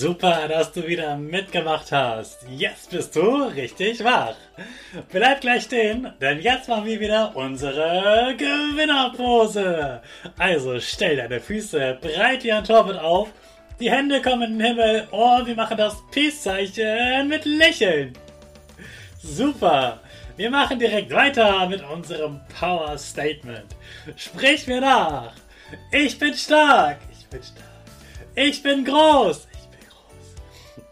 Super, dass du wieder mitgemacht hast. Jetzt bist du richtig wach. Bleib gleich stehen, denn jetzt machen wir wieder unsere Gewinnerpose. Also stell deine Füße breit wie ein Torwart auf, die Hände kommen in den Himmel und wir machen das Peace-Zeichen mit Lächeln. Super. Wir machen direkt weiter mit unserem Power Statement. Sprich mir nach. Ich bin stark. Ich bin stark. Ich bin groß.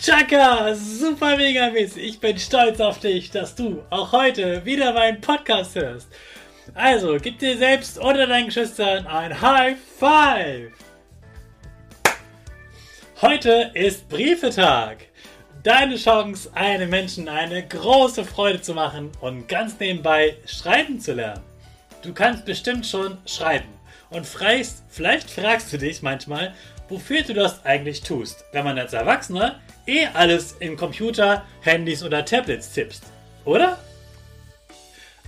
Chaka, super mega Miss. Ich bin stolz auf dich, dass du auch heute wieder meinen Podcast hörst. Also, gib dir selbst oder deinen Geschwistern ein High Five. Heute ist Briefetag. Deine Chance, einem Menschen eine große Freude zu machen und ganz nebenbei schreiben zu lernen. Du kannst bestimmt schon schreiben und fragst, vielleicht fragst du dich manchmal, wofür du das eigentlich tust, wenn man als Erwachsener eh alles in Computer, Handys oder Tablets tippst, oder?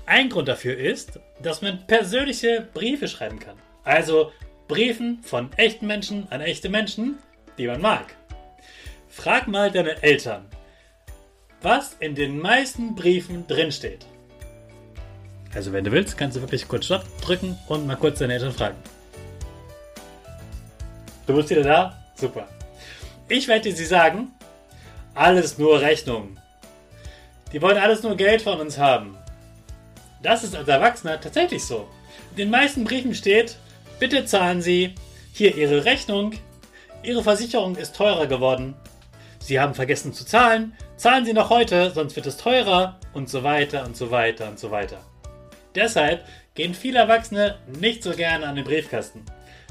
Ein Grund dafür ist, dass man persönliche Briefe schreiben kann. Also Briefen von echten Menschen an echte Menschen, die man mag. Frag mal deine Eltern, was in den meisten Briefen drinsteht. Also wenn du willst, kannst du wirklich kurz Stopp drücken und mal kurz deine Eltern fragen. Du bist wieder da? Super. Ich werde dir sie sagen, alles nur Rechnungen. Die wollen alles nur Geld von uns haben. Das ist als Erwachsener tatsächlich so. In den meisten Briefen steht, bitte zahlen Sie hier Ihre Rechnung. Ihre Versicherung ist teurer geworden. Sie haben vergessen zu zahlen. Zahlen Sie noch heute, sonst wird es teurer und so weiter und so weiter und so weiter. Deshalb gehen viele Erwachsene nicht so gerne an den Briefkasten.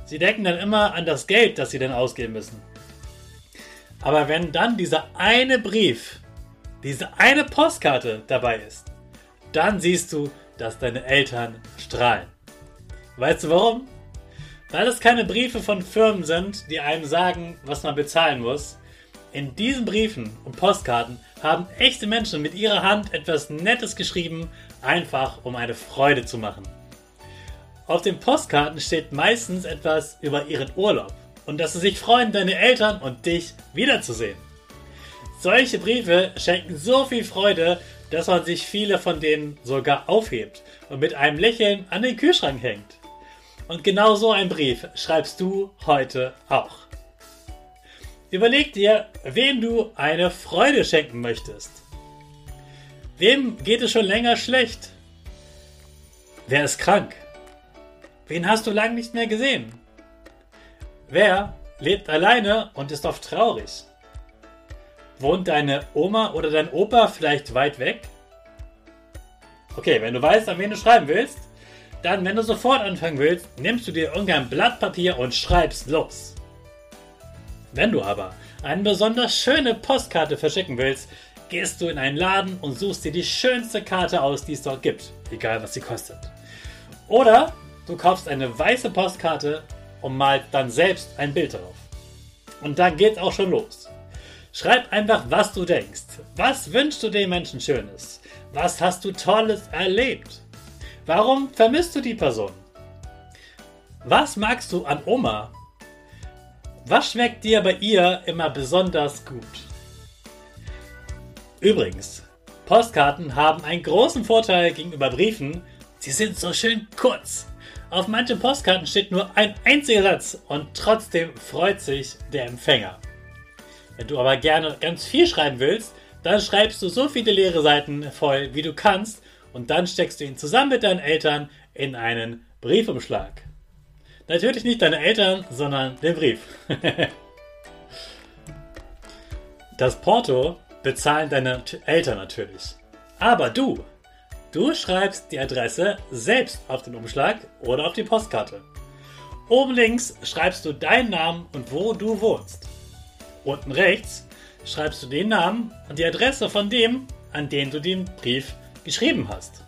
Sie denken dann immer an das Geld, das sie dann ausgeben müssen. Aber wenn dann dieser eine Brief, diese eine Postkarte dabei ist, dann siehst du, dass deine Eltern strahlen. Weißt du warum? Weil es keine Briefe von Firmen sind, die einem sagen, was man bezahlen muss. In diesen Briefen und Postkarten haben echte Menschen mit ihrer Hand etwas Nettes geschrieben, einfach um eine Freude zu machen. Auf den Postkarten steht meistens etwas über ihren Urlaub und dass sie sich freuen, deine Eltern und dich wiederzusehen. Solche Briefe schenken so viel Freude, dass man sich viele von denen sogar aufhebt und mit einem Lächeln an den Kühlschrank hängt. Und genau so einen Brief schreibst du heute auch. Überleg dir, wem du eine Freude schenken möchtest. Wem geht es schon länger schlecht? Wer ist krank? Wen hast du lange nicht mehr gesehen? Wer lebt alleine und ist oft traurig? Wohnt deine Oma oder dein Opa vielleicht weit weg? Okay, wenn du weißt, an wen du schreiben willst, dann, wenn du sofort anfangen willst, nimmst du dir irgendein Blatt Papier und schreibst los. Wenn du aber eine besonders schöne Postkarte verschicken willst, gehst du in einen Laden und suchst dir die schönste Karte aus, die es dort gibt, egal was sie kostet. Oder du kaufst eine weiße Postkarte und malst dann selbst ein Bild darauf. Und dann geht's auch schon los. Schreib einfach, was du denkst. Was wünschst du den Menschen Schönes? Was hast du Tolles erlebt? Warum vermisst du die Person? Was magst du an Oma? Was schmeckt dir bei ihr immer besonders gut? Übrigens, Postkarten haben einen großen Vorteil gegenüber Briefen. Sie sind so schön kurz. Auf manchen Postkarten steht nur ein einziger Satz und trotzdem freut sich der Empfänger. Wenn du aber gerne ganz viel schreiben willst, dann schreibst du so viele leere Seiten voll, wie du kannst und dann steckst du ihn zusammen mit deinen Eltern in einen Briefumschlag. Natürlich nicht deine Eltern, sondern den Brief. das Porto bezahlen deine Eltern natürlich. Aber du, du schreibst die Adresse selbst auf den Umschlag oder auf die Postkarte. Oben links schreibst du deinen Namen und wo du wohnst. Unten rechts schreibst du den Namen und die Adresse von dem, an den du den Brief geschrieben hast.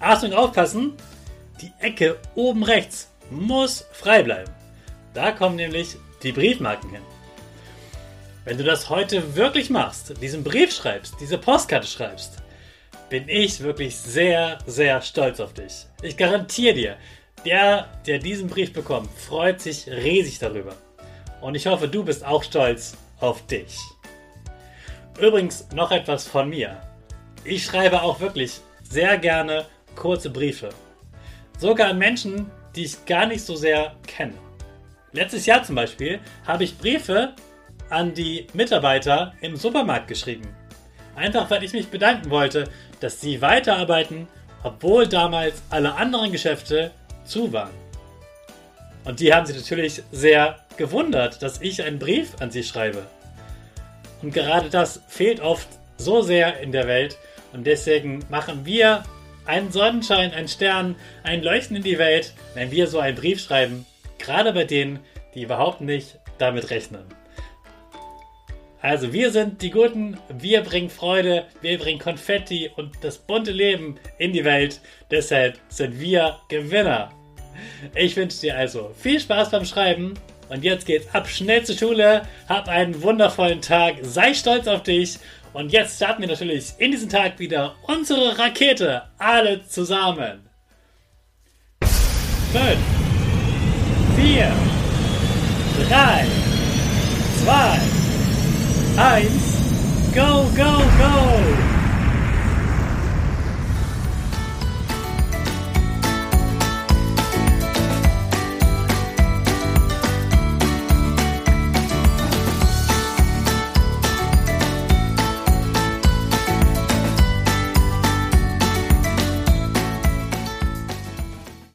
Achtung, aufpassen! Die Ecke oben rechts muss frei bleiben. Da kommen nämlich die Briefmarken hin. Wenn du das heute wirklich machst, diesen Brief schreibst, diese Postkarte schreibst, bin ich wirklich sehr, sehr stolz auf dich. Ich garantiere dir, der, der diesen Brief bekommt, freut sich riesig darüber. Und ich hoffe, du bist auch stolz auf dich. Übrigens noch etwas von mir. Ich schreibe auch wirklich sehr gerne kurze Briefe. Sogar an Menschen, die ich gar nicht so sehr kenne. Letztes Jahr zum Beispiel habe ich Briefe an die Mitarbeiter im Supermarkt geschrieben. Einfach weil ich mich bedanken wollte, dass sie weiterarbeiten, obwohl damals alle anderen Geschäfte zu waren. Und die haben sich natürlich sehr gewundert, dass ich einen Brief an sie schreibe. Und gerade das fehlt oft so sehr in der Welt und deswegen machen wir ein Sonnenschein, ein Stern, ein Leuchten in die Welt, wenn wir so einen Brief schreiben, gerade bei denen, die überhaupt nicht damit rechnen. Also wir sind die Guten, wir bringen Freude, wir bringen Konfetti und das bunte Leben in die Welt. Deshalb sind wir Gewinner. Ich wünsche dir also viel Spaß beim Schreiben und jetzt geht's ab schnell zur Schule. Hab einen wundervollen Tag, sei stolz auf dich und jetzt starten wir natürlich in diesen Tag wieder unsere Rakete. Alle zusammen. 5, 4, 3, 2, 1, go, go, go!